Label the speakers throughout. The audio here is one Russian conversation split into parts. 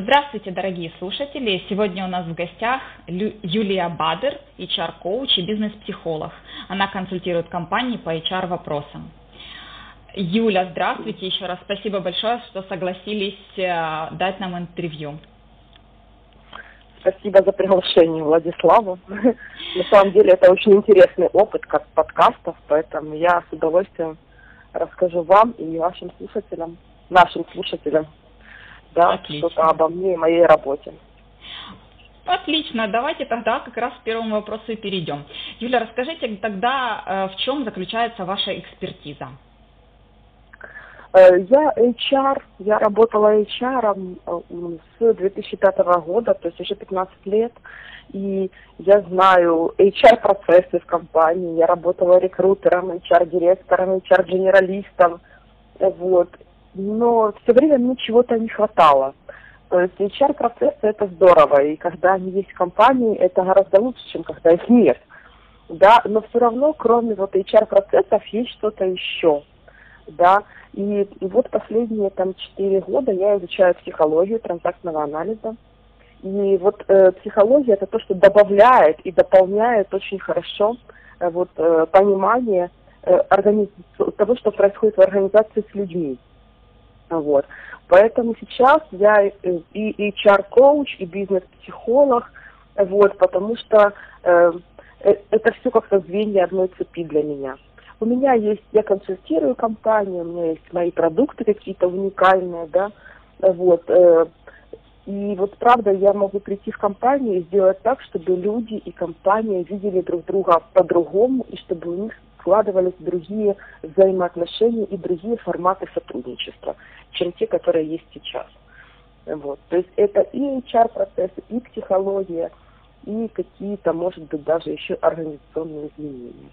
Speaker 1: Здравствуйте, дорогие слушатели! Сегодня у нас в гостях Юлия Бадер, HR-коуч и бизнес-психолог. Она консультирует компании по HR-вопросам. Юля, здравствуйте еще раз. Спасибо большое, что согласились э, дать нам интервью.
Speaker 2: Спасибо за приглашение, Владиславу. На самом деле это очень интересный опыт как подкастов, поэтому я с удовольствием расскажу вам и вашим слушателям, нашим слушателям да, что-то обо мне и моей работе.
Speaker 1: Отлично, давайте тогда как раз к первому вопросу и перейдем. Юля, расскажите тогда, э, в чем заключается ваша экспертиза?
Speaker 2: Э, я HR, я работала HR э, с 2005 года, то есть уже 15 лет, и я знаю HR-процессы в компании, я работала рекрутером, HR-директором, HR-генералистом, вот, но все время мне чего-то не хватало. То есть HR-процессы это здорово, и когда они есть в компании, это гораздо лучше, чем когда их нет. Да, но все равно, кроме вот HR-процессов, есть что-то еще. Да, и, и вот последние там четыре года я изучаю психологию транзактного анализа. И вот э, психология это то, что добавляет и дополняет очень хорошо э, вот э, понимание э, организ... того, что происходит в организации с людьми. Вот. Поэтому сейчас я и HR-коуч, и бизнес-психолог, вот, потому что э, э, это все как-то звенья одной цепи для меня. У меня есть, я консультирую компанию, у меня есть мои продукты какие-то уникальные, да, вот, э, и вот правда я могу прийти в компанию и сделать так, чтобы люди и компания видели друг друга по-другому, и чтобы у них складывались другие взаимоотношения и другие форматы сотрудничества, чем те, которые есть сейчас. Вот. То есть это и HR-процессы, и психология, и какие-то, может быть, даже еще организационные изменения.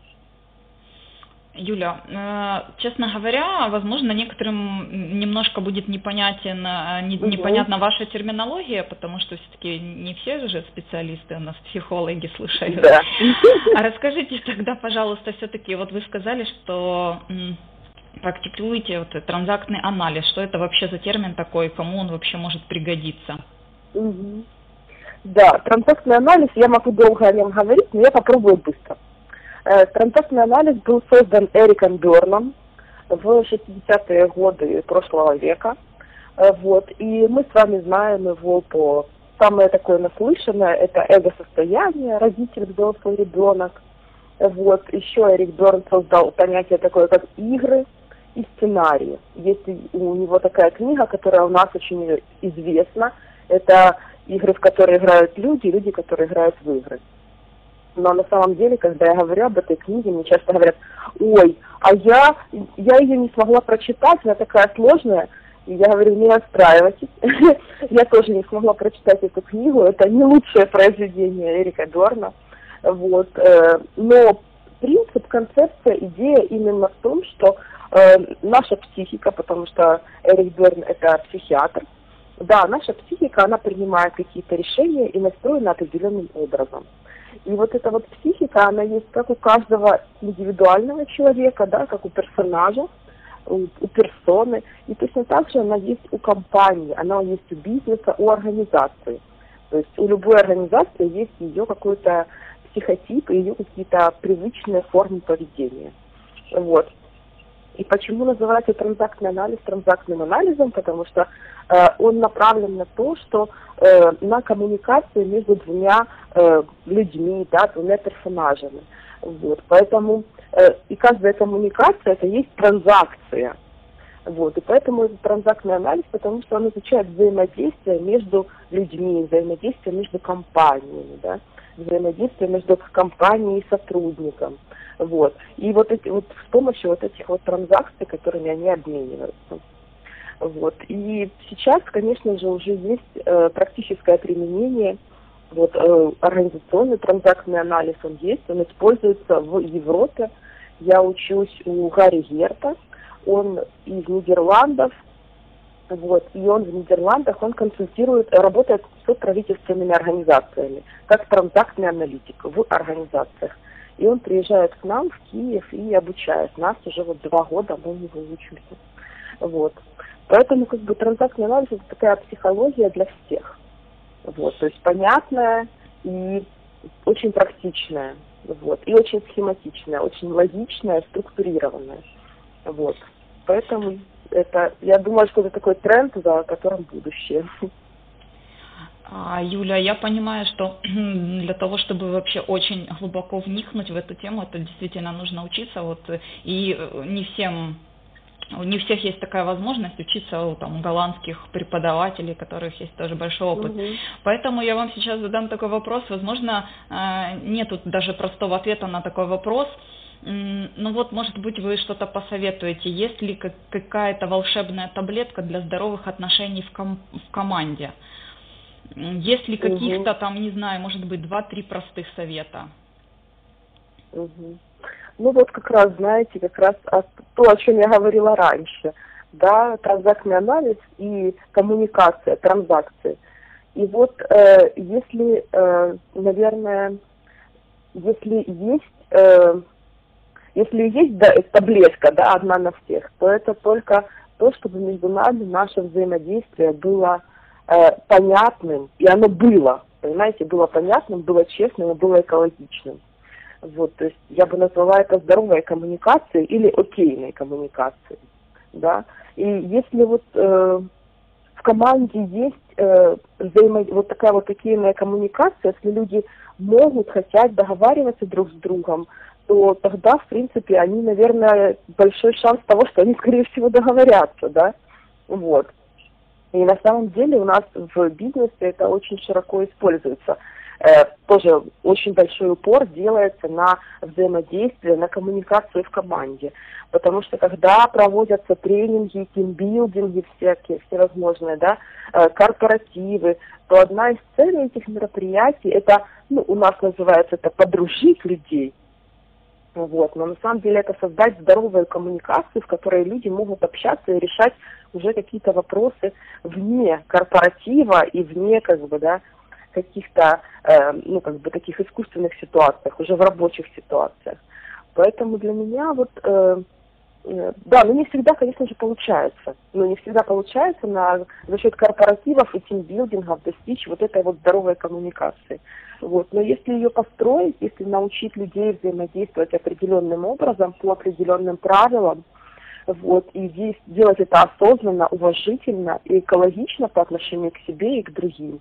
Speaker 1: Юля, э, честно говоря, возможно, некоторым немножко будет непонятен, э, непонятна ваша терминология, потому что все-таки не все же специалисты у нас психологи слушают. Да. А расскажите тогда, пожалуйста, все-таки, вот вы сказали, что практикуете вот транзактный анализ. Что это вообще за термин такой, кому он вообще может пригодиться?
Speaker 2: Угу. Да, транзактный анализ, я могу долго о нем говорить, но я попробую быстро. Э, транзактный анализ был создан Эриком Берном в 60-е годы прошлого века. Э, вот. И мы с вами знаем его по... Самое такое наслышанное – это эго-состояние, родитель, взрослый ребенок. Вот. Еще Эрик Берн создал понятие такое, как игры и сценарии. Есть у него такая книга, которая у нас очень известна. Это игры, в которые играют люди, люди, которые играют в игры но на самом деле, когда я говорю об этой книге, мне часто говорят, ой, а я, я ее не смогла прочитать, она такая сложная. И я говорю, не расстраивайтесь, я тоже не смогла прочитать эту книгу, это не лучшее произведение Эрика Дорна. Вот. Э, но принцип, концепция, идея именно в том, что э, наша психика, потому что Эрик Дорн это психиатр, да, наша психика, она принимает какие-то решения и настроена определенным образом. И вот эта вот психика, она есть как у каждого индивидуального человека, да, как у персонажа, у, персоны. И точно так же она есть у компании, она есть у бизнеса, у организации. То есть у любой организации есть ее какой-то психотип и ее какие-то привычные формы поведения. Вот. И почему называется транзактный анализ транзактным анализом? Потому что э, он направлен на то, что э, на коммуникацию между двумя э, людьми, да, двумя персонажами. Вот. Поэтому э, и каждая коммуникация это есть транзакция. Вот. И поэтому это транзактный анализ, потому что он изучает взаимодействие между людьми, взаимодействие между компаниями, да, взаимодействие между компанией и сотрудником. Вот. И вот, эти, вот с помощью вот этих вот транзакций, которыми они обмениваются. Вот. И сейчас, конечно же, уже есть э, практическое применение, вот, э, организационный транзактный анализ, он есть, он используется в Европе. Я учусь у Гарри Герта, он из Нидерландов, вот, и он в Нидерландах, он консультирует, работает с правительственными организациями, как транзактный аналитик в организациях. И он приезжает к нам в Киев и обучает нас. Уже вот два года мы у него учимся. Вот. Поэтому как бы транзактный анализ это такая психология для всех. Вот, то есть понятная и очень практичная, вот, и очень схематичная, очень логичная, структурированная. Вот. Поэтому это, я думаю, что это такой тренд, за которым будущее.
Speaker 1: А, Юля, я понимаю, что для того, чтобы вообще очень глубоко вникнуть в эту тему, это действительно нужно учиться, вот, и э, не всем не всех есть такая возможность учиться у там, голландских преподавателей, у которых есть тоже большой опыт. Угу. Поэтому я вам сейчас задам такой вопрос. Возможно, э, нет даже простого ответа на такой вопрос. Ну вот, может быть, вы что-то посоветуете. Есть ли какая-то волшебная таблетка для здоровых отношений в, ком в команде? Есть ли каких-то угу. там, не знаю, может быть, два-три простых совета?
Speaker 2: Угу. Ну вот как раз, знаете, как раз то, о чем я говорила раньше, да, транзактный анализ и коммуникация, транзакции. И вот э, если, э, наверное, если есть, э, если есть да, таблетка, да, одна на всех, то это только то, чтобы между нами наше взаимодействие было э, понятным, и оно было, понимаете, было понятным, было честным и было экологичным. Вот, то есть я бы назвала это здоровой коммуникацией или окейной коммуникацией. Да? И если вот э, в команде есть э, взаимо... вот такая вот окейная коммуникация, если люди могут, хотят договариваться друг с другом, то тогда, в принципе, они, наверное, большой шанс того, что они, скорее всего, договорятся, да, вот. И на самом деле у нас в бизнесе это очень широко используется. Э, тоже очень большой упор делается на взаимодействие, на коммуникацию в команде. Потому что когда проводятся тренинги, тимбилдинги всякие, всевозможные, да, э, корпоративы, то одна из целей этих мероприятий, это, ну, у нас называется это подружить людей, вот. Но на самом деле это создать здоровую коммуникацию, в которой люди могут общаться и решать уже какие-то вопросы вне корпоратива и вне как бы, да, каких-то, э, ну, как бы таких искусственных ситуациях, уже в рабочих ситуациях. Поэтому для меня вот, э, э, да, ну не всегда, конечно же, получается. Но не всегда получается на, за счет корпоративов и тимбилдингов достичь вот этой вот здоровой коммуникации. Вот. Но если ее построить, если научить людей взаимодействовать определенным образом, по определенным правилам, вот, и делать это осознанно, уважительно и экологично по отношению к себе и к другим,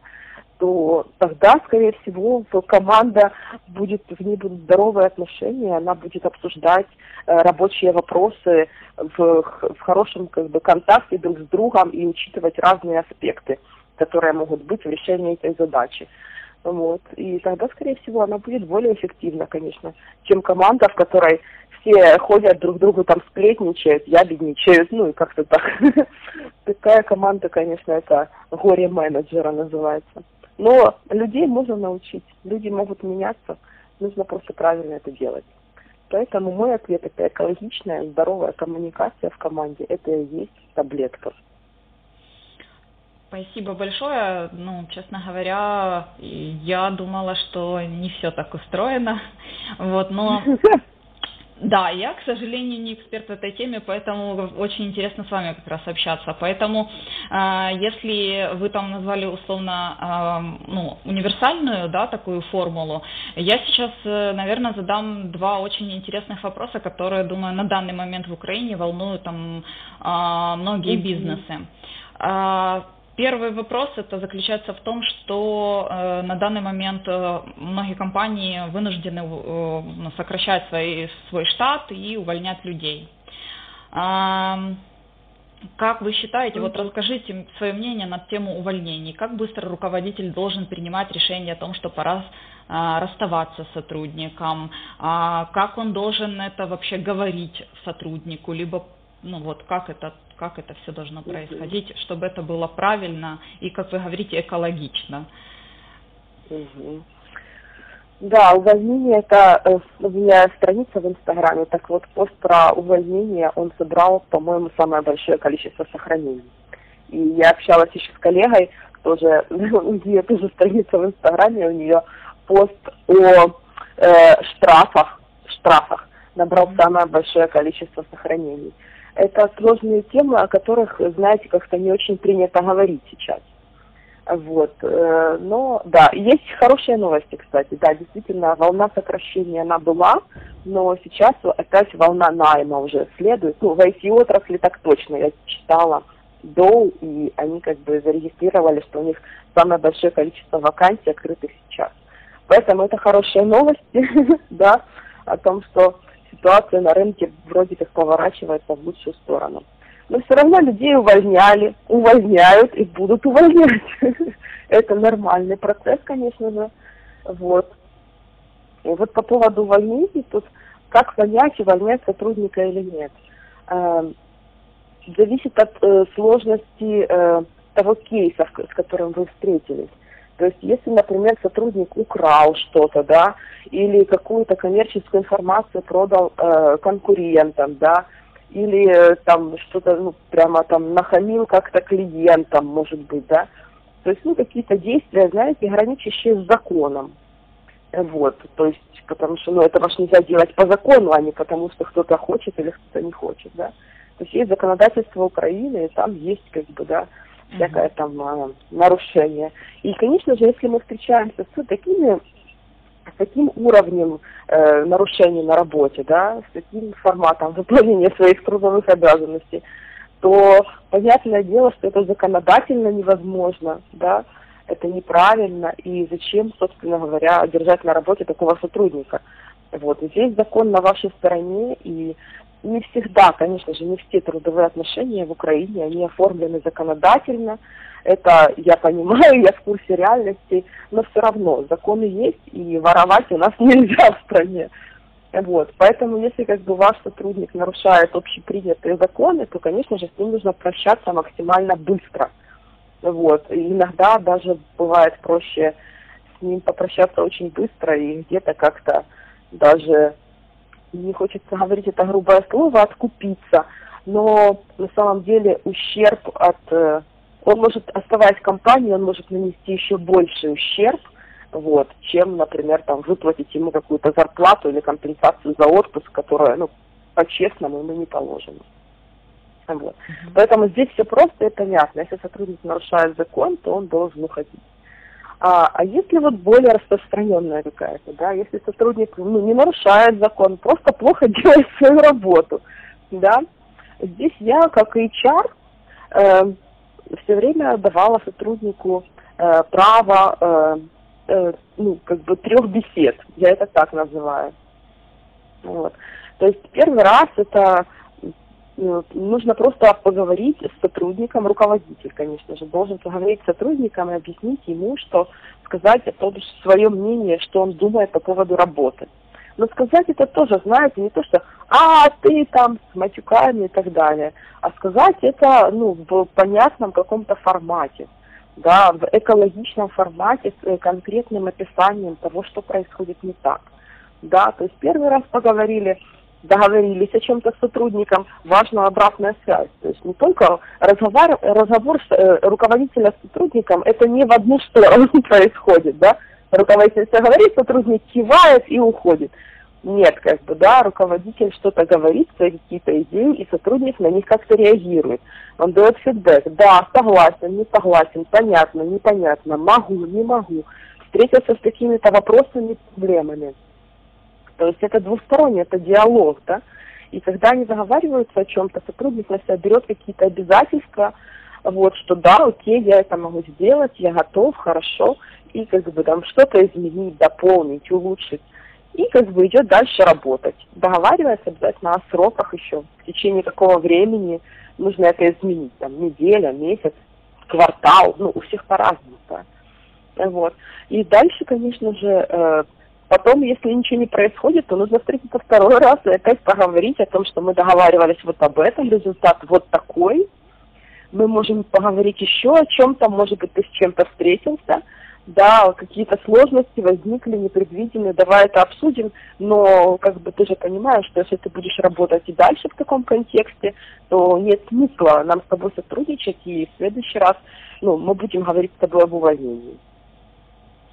Speaker 2: то тогда, скорее всего, команда будет, в ней будут здоровые отношения, она будет обсуждать э, рабочие вопросы в, в хорошем как бы, контакте друг с другом и учитывать разные аспекты, которые могут быть в решении этой задачи. Вот. И тогда, скорее всего, она будет более эффективна, конечно, чем команда, в которой все ходят друг другу там сплетничают, ябедничают, ну и как-то так. Такая команда, конечно, это горе менеджера называется. Но людей можно научить, люди могут меняться, нужно просто правильно это делать. Поэтому мой ответ это экологичная, здоровая коммуникация в команде, это и есть таблетка.
Speaker 1: Спасибо большое. Ну, честно говоря, я думала, что не все так устроено. Вот, но Да, я, к сожалению, не эксперт в этой теме, поэтому очень интересно с вами как раз общаться. Поэтому, э, если вы там назвали условно э, ну, универсальную, да, такую формулу, я сейчас, э, наверное, задам два очень интересных вопроса, которые, думаю, на данный момент в Украине волнуют там э, многие бизнесы. Первый вопрос это заключается в том, что э, на данный момент э, многие компании вынуждены э, ну, сокращать свои, свой штат и увольнять людей. Э, как вы считаете, вот расскажите свое мнение на тему увольнений. Как быстро руководитель должен принимать решение о том, что пора э, расставаться с сотрудником? Э, как он должен это вообще говорить сотруднику? Либо, ну вот, как это как это все должно происходить, чтобы это было правильно и, как вы говорите, экологично.
Speaker 2: Угу. Да, увольнение это э, у меня страница в Инстаграме, так вот пост про увольнение он собрал, по-моему, самое большое количество сохранений. И я общалась еще с коллегой, тоже у нее тоже страница в Инстаграме, у нее пост о э, штрафах, штрафах набрал самое большое количество сохранений. Это сложные темы, о которых, знаете, как-то не очень принято говорить сейчас. Вот, э, но да, есть хорошие новости, кстати, да, действительно, волна сокращения она была, но сейчас опять волна найма уже следует, ну, в IT-отрасли так точно, я читала до, и они как бы зарегистрировали, что у них самое большое количество вакансий открытых сейчас. Поэтому это хорошие новости, да, о том, что ситуация на рынке вроде как поворачивается в лучшую сторону. Но все равно людей увольняли, увольняют и будут увольнять. Это нормальный процесс, конечно же. Вот. И вот по поводу увольнений, тут как понять, увольнять сотрудника или нет. Э, зависит от э, сложности э, того кейса, с которым вы встретились. То есть, если, например, сотрудник украл что-то, да, или какую-то коммерческую информацию продал э, конкурентам, да, или э, там что-то, ну, прямо там нахамил как-то клиентам, может быть, да, то есть, ну, какие-то действия, знаете, граничащие с законом. Вот, то есть, потому что, ну, этого ж нельзя делать по закону, а не потому, что кто-то хочет или кто-то не хочет, да. То есть есть законодательство Украины, и там есть, как бы, да, всякое там а, нарушение. И, конечно же, если мы встречаемся с такими с таким уровнем э, нарушений на работе, да, с таким форматом выполнения своих трудовых обязанностей, то понятное дело, что это законодательно невозможно, да, это неправильно, и зачем, собственно говоря, держать на работе такого сотрудника. Вот, здесь закон на вашей стороне, и не всегда, конечно же, не все трудовые отношения в Украине, они оформлены законодательно. Это я понимаю, я в курсе реальности, но все равно законы есть, и воровать у нас нельзя в стране. Вот. Поэтому, если как бы ваш сотрудник нарушает общепринятые законы, то, конечно же, с ним нужно прощаться максимально быстро. Вот. И иногда даже бывает проще с ним попрощаться очень быстро и где-то как-то даже не хочется говорить это грубое слово, откупиться, но на самом деле ущерб от... Э, он может, оставаясь в компании, он может нанести еще больший ущерб, вот, чем, например, там, выплатить ему какую-то зарплату или компенсацию за отпуск, которая, ну, по-честному ему не положено. Вот. Mm-hmm. Поэтому здесь все просто и понятно. Если сотрудник нарушает закон, то он должен уходить. А, а если вот более распространенная какая-то, да, если сотрудник ну, не нарушает закон, просто плохо делает свою работу, да, здесь я как HR э, все время давала сотруднику э, право э, э, ну, как бы трех бесед, я это так называю. Вот. То есть первый раз это нужно просто поговорить с сотрудником, руководитель, конечно же, должен поговорить с сотрудником и объяснить ему, что сказать это свое мнение, что он думает по поводу работы. Но сказать это тоже, знаете, не то, что «а, ты там с матюками» и так далее, а сказать это ну, в понятном каком-то формате, да, в экологичном формате с э, конкретным описанием того, что происходит не так. Да, то есть первый раз поговорили, договорились о чем-то с сотрудником, важна обратная связь. То есть не только разговор, разговор с э, руководителя с сотрудником, это не в одну сторону происходит, да. Руководитель все говорит, сотрудник кивает и уходит. Нет, как бы, да, руководитель что-то говорит, свои какие-то идеи, и сотрудник на них как-то реагирует. Он дает фидбэк, да, согласен, не согласен, понятно, непонятно, могу, не могу. Встретился с какими-то вопросами, проблемами. То есть это двусторонний, это диалог, да. И когда они заговариваются о чем-то, сотрудник на себя берет какие-то обязательства, вот, что да, окей, я это могу сделать, я готов, хорошо, и как бы там что-то изменить, дополнить, улучшить. И как бы идет дальше работать. Договариваясь обязательно о сроках еще, в течение какого времени нужно это изменить, там, неделя, месяц, квартал, ну, у всех по-разному, да. Вот. И дальше, конечно же, э, Потом, если ничего не происходит, то нужно встретиться второй раз и опять поговорить о том, что мы договаривались вот об этом, результат вот такой. Мы можем поговорить еще о чем-то, может быть, ты с чем-то встретился, да, какие-то сложности возникли, непредвиденные, давай это обсудим, но как бы ты же понимаешь, что если ты будешь работать и дальше в таком контексте, то нет смысла нам с тобой сотрудничать, и в следующий раз ну, мы будем говорить с тобой об увольнении.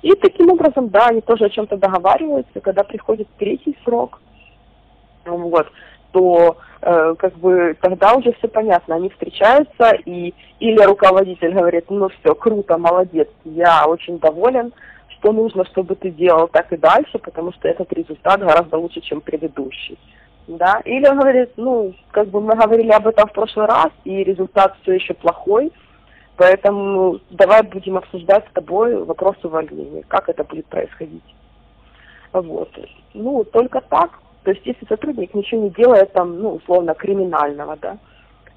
Speaker 2: И таким образом, да, они тоже о чем-то договариваются, когда приходит третий срок, вот, то э, как бы тогда уже все понятно, они встречаются и или руководитель говорит, ну все, круто, молодец, я очень доволен, что нужно, чтобы ты делал так и дальше, потому что этот результат гораздо лучше, чем предыдущий. Да? Или он говорит, ну, как бы мы говорили об этом в прошлый раз, и результат все еще плохой, поэтому давай будем обсуждать с тобой вопрос увольнения, как это будет происходить. Вот. Ну, только так. То есть, если сотрудник ничего не делает там, ну, условно, криминального, да.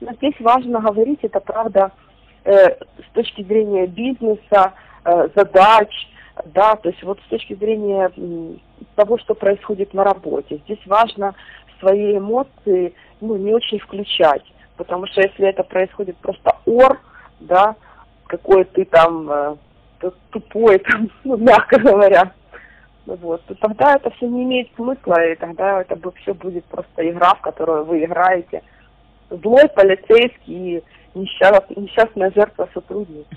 Speaker 2: Но здесь важно говорить, это правда, э, с точки зрения бизнеса, э, задач, да, то есть вот с точки зрения того, что происходит на работе. Здесь важно свои эмоции, ну, не очень включать, потому что если это происходит просто ор, да, какой ты там э, тупой, там, ну, мягко говоря, вот, то тогда это все не имеет смысла, и тогда это все будет просто игра, в которую вы играете. Злой полицейский и несчастная, несчастная жертва сотрудника.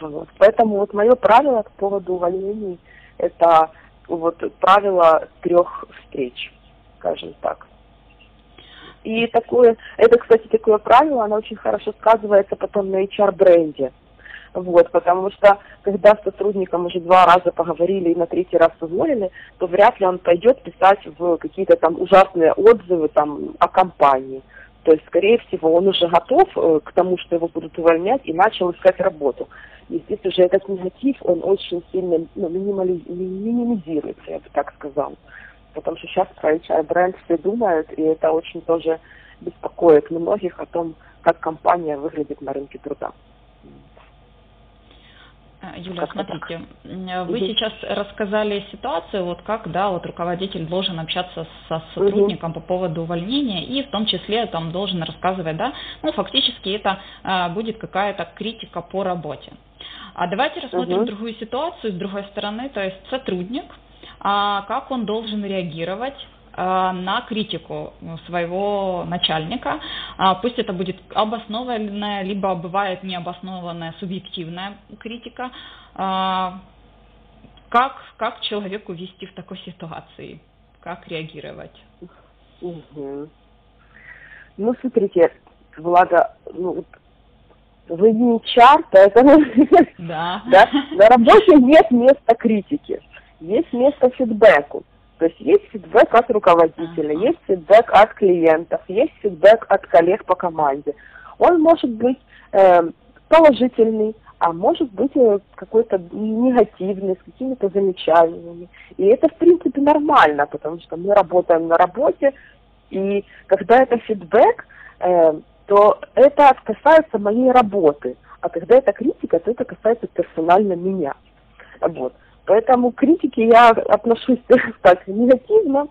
Speaker 2: Вот. Поэтому вот мое правило по поводу увольнений это вот правило трех встреч, скажем так. И такое, это, кстати, такое правило, оно очень хорошо сказывается потом на HR-бренде. Вот, потому что когда с сотрудником уже два раза поговорили и на третий раз уволили, то вряд ли он пойдет писать в какие-то там ужасные отзывы там о компании. То есть, скорее всего, он уже готов э, к тому, что его будут увольнять, и начал искать работу. И здесь уже этот негатив, он очень сильно ну, минимали, минимизируется, я бы так сказала. Потому что сейчас про HR-бренд все думают, и это очень тоже беспокоит многих о том, как компания выглядит на рынке труда.
Speaker 1: Э, Юля, как смотрите, так? вы угу. сейчас рассказали ситуацию, вот как, да, вот руководитель должен общаться со сотрудником угу. по поводу увольнения и в том числе там должен рассказывать, да, ну фактически это а, будет какая-то критика по работе. А давайте рассмотрим угу. другую ситуацию с другой стороны, то есть сотрудник, как он должен реагировать Э, на критику своего начальника. А, пусть это будет обоснованная, либо бывает необоснованная субъективная критика. А, как, как человеку вести в такой ситуации? Как реагировать?
Speaker 2: Угу. Ну, смотрите, Влада, ну, вы не чар, поэтому да. да, на работе нет места критики, есть место фидбэку. То есть есть фидбэк от руководителя, есть фидбэк от клиентов, есть фидбэк от коллег по команде. Он может быть э, положительный, а может быть э, какой-то негативный, с какими-то замечаниями. И это, в принципе, нормально, потому что мы работаем на работе, и когда это фидбэк, э, то это касается моей работы. А когда это критика, то это касается персонально меня. Вот. Поэтому к критике я отношусь так негативно,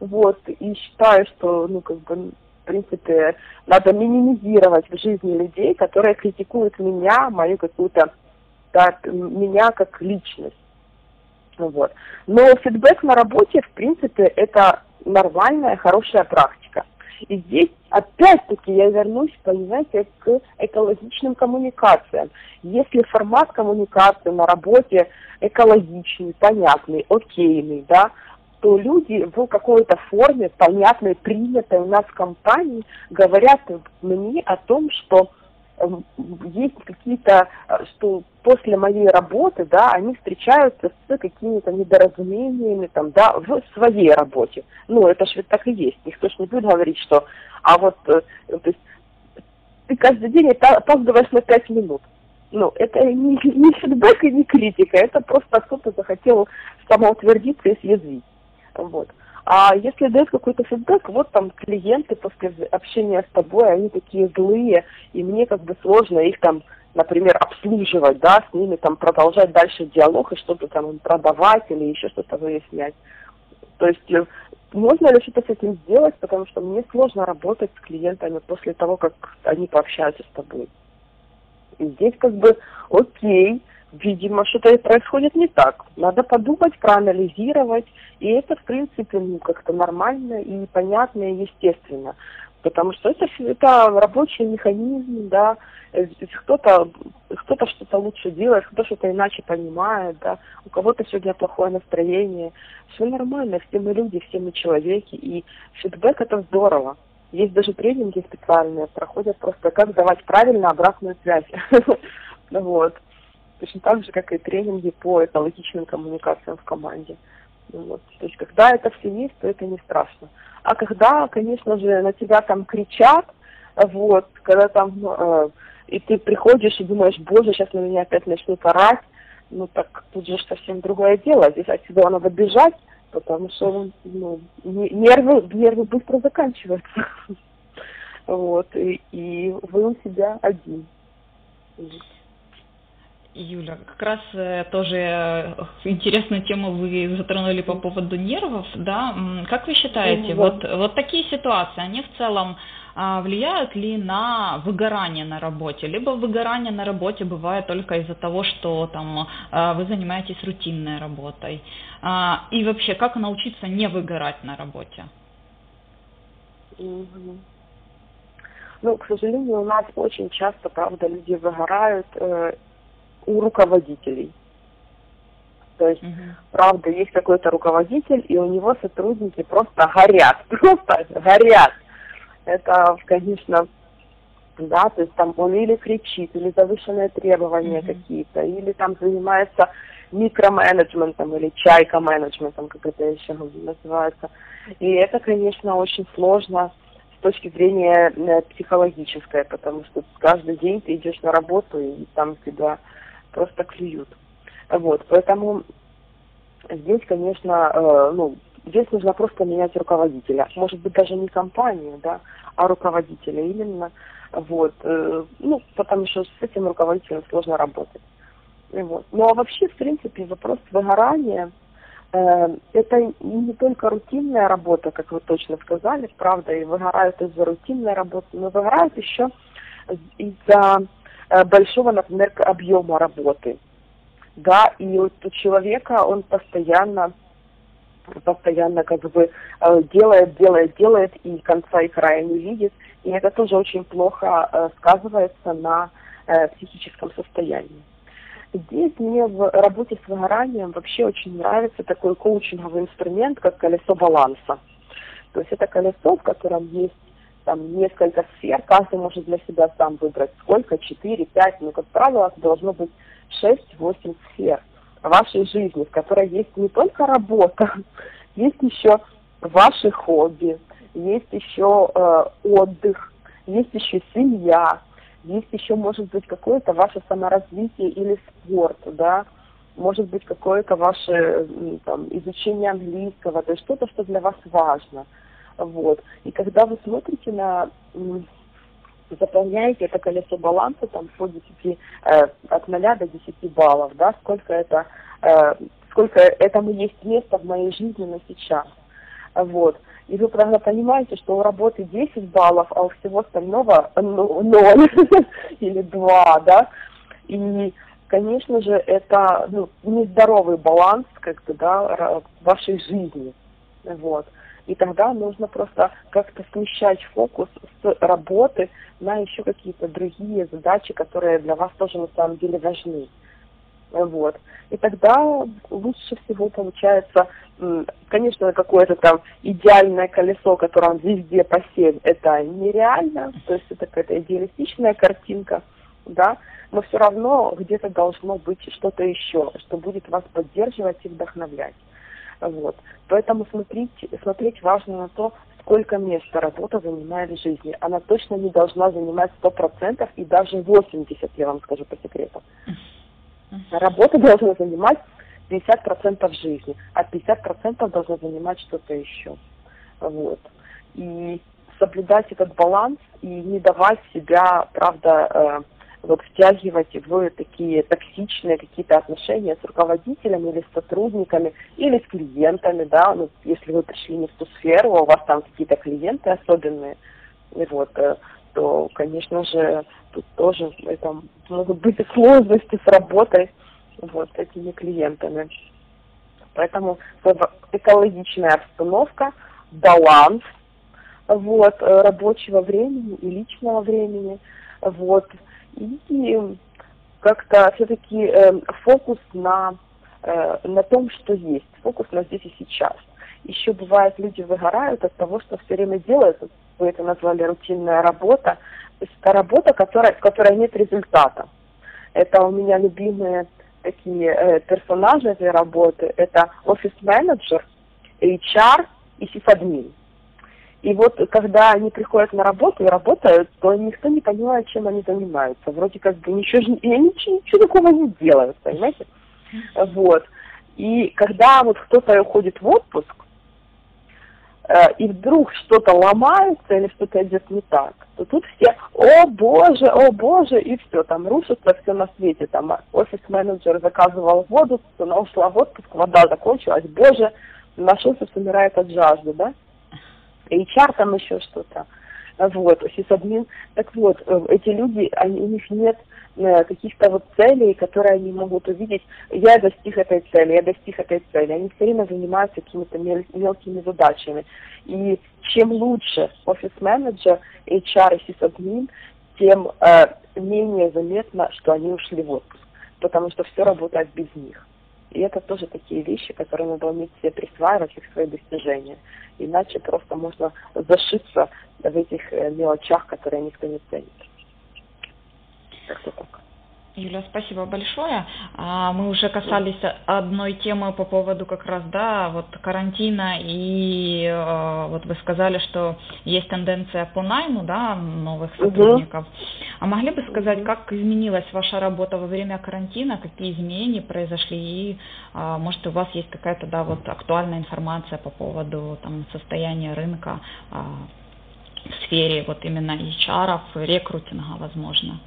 Speaker 2: вот, и считаю, что, ну, как бы, в принципе, надо минимизировать в жизни людей, которые критикуют меня, мою какую-то, так, меня как личность. Вот. Но фидбэк на работе, в принципе, это нормальная, хорошая практика. И здесь опять-таки я вернусь, понимаете, к экологичным коммуникациям. Если формат коммуникации на работе экологичный, понятный, окейный, да, то люди в какой-то форме, понятной, принятой у нас в компании, говорят мне о том, что есть какие-то, э, что после моей работы, да, они встречаются с какими-то недоразумениями, там, да, в своей работе. Ну, это же ведь так и есть. Никто же не будет говорить, что, а вот, э, то есть, ты каждый день опаздываешь на пять минут ну, это не, не фидбэк и не критика, это просто кто-то захотел самоутвердиться и съязвить. Вот. А если дают какой-то фидбэк, вот там клиенты после общения с тобой, они такие злые, и мне как бы сложно их там, например, обслуживать, да, с ними там продолжать дальше диалог и что-то там им продавать или еще что-то выяснять. То есть э, можно ли что-то с этим сделать, потому что мне сложно работать с клиентами после того, как они пообщаются с тобой. И здесь как бы окей, видимо, что-то происходит не так. Надо подумать, проанализировать, и это, в принципе, ну, как-то нормально и понятно и естественно. потому что это, это рабочий механизм, да, кто-то кто-то что-то лучше делает, кто-то что-то иначе понимает, да, у кого-то сегодня плохое настроение, все нормально, все мы люди, все мы человеки, и фидбэк это здорово. Есть даже тренинги специальные, проходят просто как давать правильно обратную связь. Вот. Точно так же, как и тренинги по экологичным коммуникациям в команде. Вот. То есть, когда это все есть, то это не страшно. А когда, конечно же, на тебя там кричат, вот, когда там, э, и ты приходишь и думаешь, боже, сейчас на меня опять начнут орать, ну так тут же совсем другое дело. Здесь от тебя надо бежать, потому что ну, нервы, нервы быстро заканчиваются. Вот, и, и вы у себя один.
Speaker 1: Юля, как раз э, тоже э, интересную тему вы затронули по поводу нервов, да? Как вы считаете, вот, вот такие ситуации, они в целом а, влияют ли на выгорание на работе? Либо выгорание на работе бывает только из-за того, что там а, вы занимаетесь рутинной работой. А, и вообще, как научиться не выгорать на работе?
Speaker 2: Ну, к сожалению, у нас очень часто, правда, люди выгорают э, у руководителей. То есть, угу. правда, есть какой-то руководитель, и у него сотрудники просто горят, просто горят. Это, конечно, да, то есть там он или кричит, или завышенные требования mm-hmm. какие-то, или там занимается микроменеджментом или чайка-менеджментом, как это еще называется. И это, конечно, очень сложно с точки зрения э, психологической, потому что каждый день ты идешь на работу, и там тебя просто клюют. Вот, поэтому здесь, конечно, э, ну, здесь нужно просто менять руководителя. Может быть, даже не компанию, да, а руководителя именно. Вот, э, ну, потому что с этим руководителем сложно работать. Вот. Ну, а вообще, в принципе, вопрос выгорания э, это не только рутинная работа, как вы точно сказали, правда, и выгорают из-за рутинной работы, но выгорают еще из-за большого, например, объема работы. Да, и вот у человека он постоянно постоянно как бы э, делает, делает, делает и конца и края не видит. И это тоже очень плохо э, сказывается на психическом состоянии. Здесь мне в работе с выгоранием вообще очень нравится такой коучинговый инструмент, как колесо баланса. То есть это колесо, в котором есть там несколько сфер, каждый может для себя сам выбрать сколько, 4, 5, но, как правило, должно быть 6-8 сфер вашей жизни, в которой есть не только работа, есть еще ваши хобби, есть еще э, отдых, есть еще семья, есть еще, может быть, какое-то ваше саморазвитие или спорт, да, может быть, какое-то ваше там, изучение английского, то есть что-то, что для вас важно – вот. И когда вы смотрите на заполняете это колесо баланса там по 10, э, от 0 до 10 баллов, да, сколько это, э, сколько этому есть место в моей жизни на сейчас. Вот. И вы правда понимаете, что у работы 10 баллов, а у всего остального 0 или 2, да. И, конечно же, это ну, нездоровый баланс как бы, да, вашей жизни. Вот. И тогда нужно просто как-то смещать фокус с работы на еще какие-то другие задачи, которые для вас тоже на самом деле важны. Вот. И тогда лучше всего получается, конечно, какое-то там идеальное колесо, которое везде по 7, это нереально, то есть это какая-то идеалистичная картинка, да, но все равно где-то должно быть что-то еще, что будет вас поддерживать и вдохновлять. Вот. Поэтому смотреть, смотреть важно на то, сколько места работа занимает в жизни. Она точно не должна занимать 100% и даже 80%, я вам скажу по секрету. Работа должна занимать 50% жизни, а 50% должна занимать что-то еще. Вот. И соблюдать этот баланс и не давать себя, правда, э, вот втягивать в такие токсичные какие-то отношения с руководителем или с сотрудниками, или с клиентами, да, ну, если вы пришли не в ту сферу, а у вас там какие-то клиенты особенные, вот, э, то, конечно же, тут тоже это могут быть сложности с работой вот с этими клиентами. Поэтому экологичная обстановка, баланс, вот, э, рабочего времени и личного времени, вот, и как-то все-таки э, фокус на, э, на том, что есть, фокус на здесь и сейчас. Еще бывает, люди выгорают от того, что все время делают, вы это назвали рутинная работа, то есть это работа, которая, в которой нет результата. Это у меня любимые такие э, персонажи этой работы, это офис-менеджер, HR и сисадмин. И вот когда они приходят на работу и работают, то никто не понимает, чем они занимаются. Вроде как бы ничего, я ничего, ничего такого не делаю, понимаете? Вот. И когда вот кто-то уходит в отпуск, э, и вдруг что-то ломается или что-то идет не так, то тут все, о боже, о боже, и все, там рушится все на свете. Там офис-менеджер заказывал воду, она ушла в отпуск, вода закончилась, боже, наш офис умирает от жажды, да? HR там еще что-то. Вот, сисадмин. Так вот, э, эти люди, они, у них нет э, каких-то вот целей, которые они могут увидеть. Я достиг этой цели, я достиг этой цели. Они все время занимаются какими-то мел, мелкими задачами. И чем лучше офис-менеджер, HR и сисадмин, тем э, менее заметно, что они ушли в отпуск. Потому что все работает без них. И это тоже такие вещи, которые надо уметь себе присваивать как свои достижения. Иначе просто можно зашиться в этих э, мелочах, которые никто не ценит.
Speaker 1: Как-то так. Юля, спасибо большое. А, мы уже касались одной темы по поводу как раз, да, вот карантина, и э, вот вы сказали, что есть тенденция по найму, да, новых сотрудников. Угу. А могли бы сказать, как изменилась ваша работа во время карантина, какие изменения произошли, и, а, может, у вас есть какая-то, да, вот актуальная информация по поводу там состояния рынка а, в сфере вот именно HR, рекрутинга, возможно?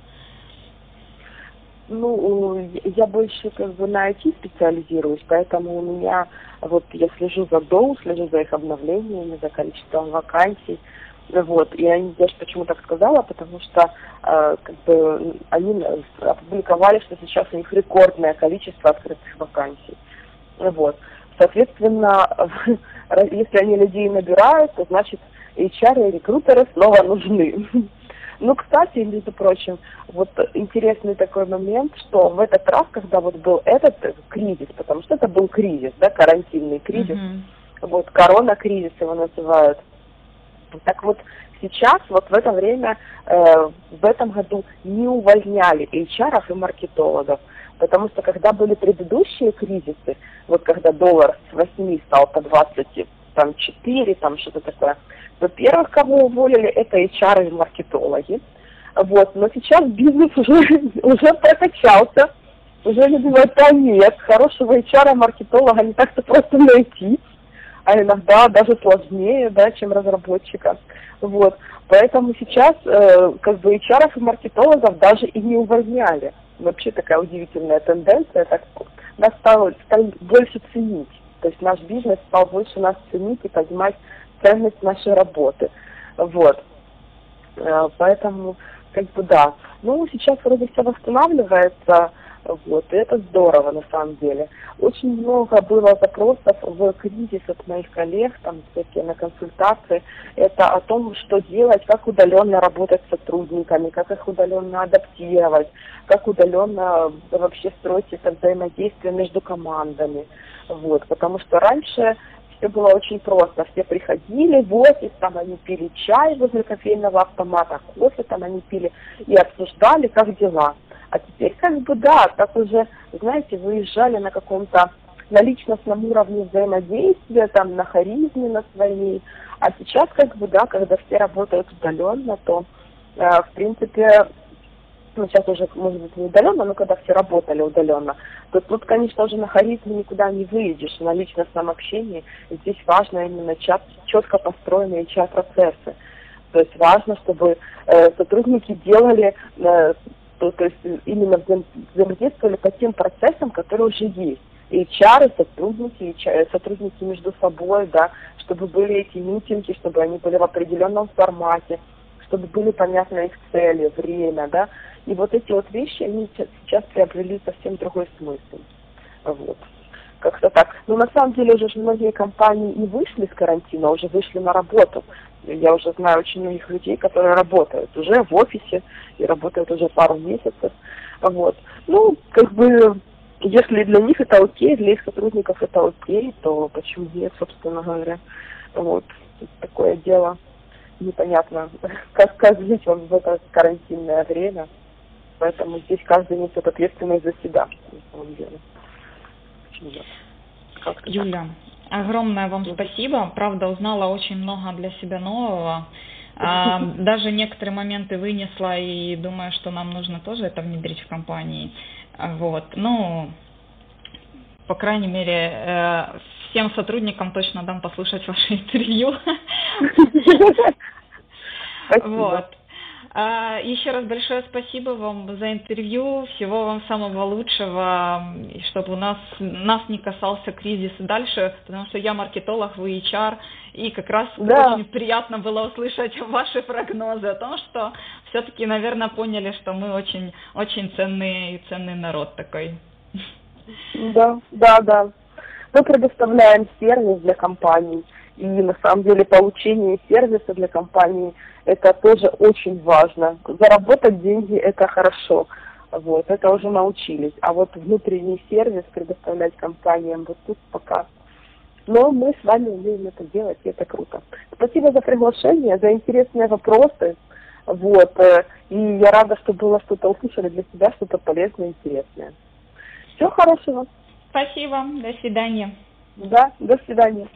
Speaker 2: Ну, я больше как бы на IT специализируюсь, поэтому у меня, вот я слежу за Доу, слежу за их обновлениями, за количеством вакансий, вот, и они, я почему так сказала, потому что э, как бы они опубликовали, что сейчас у них рекордное количество открытых вакансий. Вот. Соответственно, если они людей набирают, то значит HR и рекрутеры снова нужны. Ну, кстати, между прочим, вот интересный такой момент, что в этот раз, когда вот был этот кризис, потому что это был кризис, да, карантинный кризис, mm-hmm. вот корона-кризис его называют. Так вот, сейчас, вот в это время, э, в этом году не увольняли HR и маркетологов, потому что когда были предыдущие кризисы, вот когда доллар с 8 стал по 20, там 4, там что-то такое, во-первых, кого уволили, это HR и маркетологи. Вот. Но сейчас бизнес уже, уже прокачался. Уже не думают, а нет, хорошего HR, маркетолога не так-то просто найти, а иногда даже сложнее, да, чем разработчика. Вот. Поэтому сейчас э, как бы HR и маркетологов даже и не увольняли. Вообще такая удивительная тенденция, так нас стало, стали больше ценить. То есть наш бизнес стал больше нас ценить и поднимать ценность нашей работы. Вот. Э, поэтому, как бы, да. Ну, сейчас вроде все восстанавливается, вот, и это здорово на самом деле. Очень много было запросов в кризис от моих коллег, там всякие на консультации. Это о том, что делать, как удаленно работать с сотрудниками, как их удаленно адаптировать, как удаленно вообще строить это взаимодействие между командами. Вот, потому что раньше все было очень просто. Все приходили в офис, там они пили чай возле кофейного автомата, кофе там они пили и обсуждали, как дела. А теперь как бы да, так уже, знаете, выезжали на каком-то на личностном уровне взаимодействия, там на харизме на своей. А сейчас как бы да, когда все работают удаленно, то э, в принципе ну, сейчас уже, может быть, не удаленно, но когда все работали удаленно, то тут, конечно, уже на харизме никуда не выйдешь, на личностном общении. Здесь важно именно четко построенные HR-процессы. То есть важно, чтобы э, сотрудники делали, э, то, то есть именно взаимодействовали по тем процессам, которые уже есть. И HR, сотрудники, и HR, сотрудники между собой, да, чтобы были эти митинги, чтобы они были в определенном формате, чтобы были понятны их цели, время, да, и вот эти вот вещи, они сейчас приобрели совсем другой смысл. Вот. Как-то так. Но на самом деле уже многие компании не вышли из карантина, уже вышли на работу. Я уже знаю очень многих людей, которые работают уже в офисе и работают уже пару месяцев. Вот. Ну, как бы, если для них это окей, для их сотрудников это окей, то почему нет, собственно говоря. Вот. Такое дело непонятно, как, как жить вам в это карантинное время. Поэтому здесь каждый несет ответственность за себя, на самом деле.
Speaker 1: Юля, огромное вам спасибо. Правда, узнала очень много для себя нового. А, даже некоторые моменты вынесла и думаю, что нам нужно тоже это внедрить в компании. Вот. Ну, по крайней мере, э, всем сотрудникам точно дам послушать ваше интервью. Вот. А, еще раз большое спасибо вам за интервью. Всего вам самого лучшего, чтобы у нас, нас не касался кризис и дальше, потому что я маркетолог, вы HR, и как раз да. очень приятно было услышать ваши прогнозы о том, что все-таки, наверное, поняли, что мы очень, очень ценный, ценный народ такой.
Speaker 2: Да, да, да. Мы предоставляем сервис для компаний. И на самом деле получение сервиса для компании это тоже очень важно. Заработать деньги это хорошо. Вот, это уже научились. А вот внутренний сервис предоставлять компаниям, вот тут пока. Но мы с вами умеем это делать, и это круто. Спасибо за приглашение, за интересные вопросы. Вот, э, и я рада, что было что-то услышали для себя, что-то полезное интересное. Всего хорошего.
Speaker 1: Спасибо, до свидания.
Speaker 2: Да, до свидания.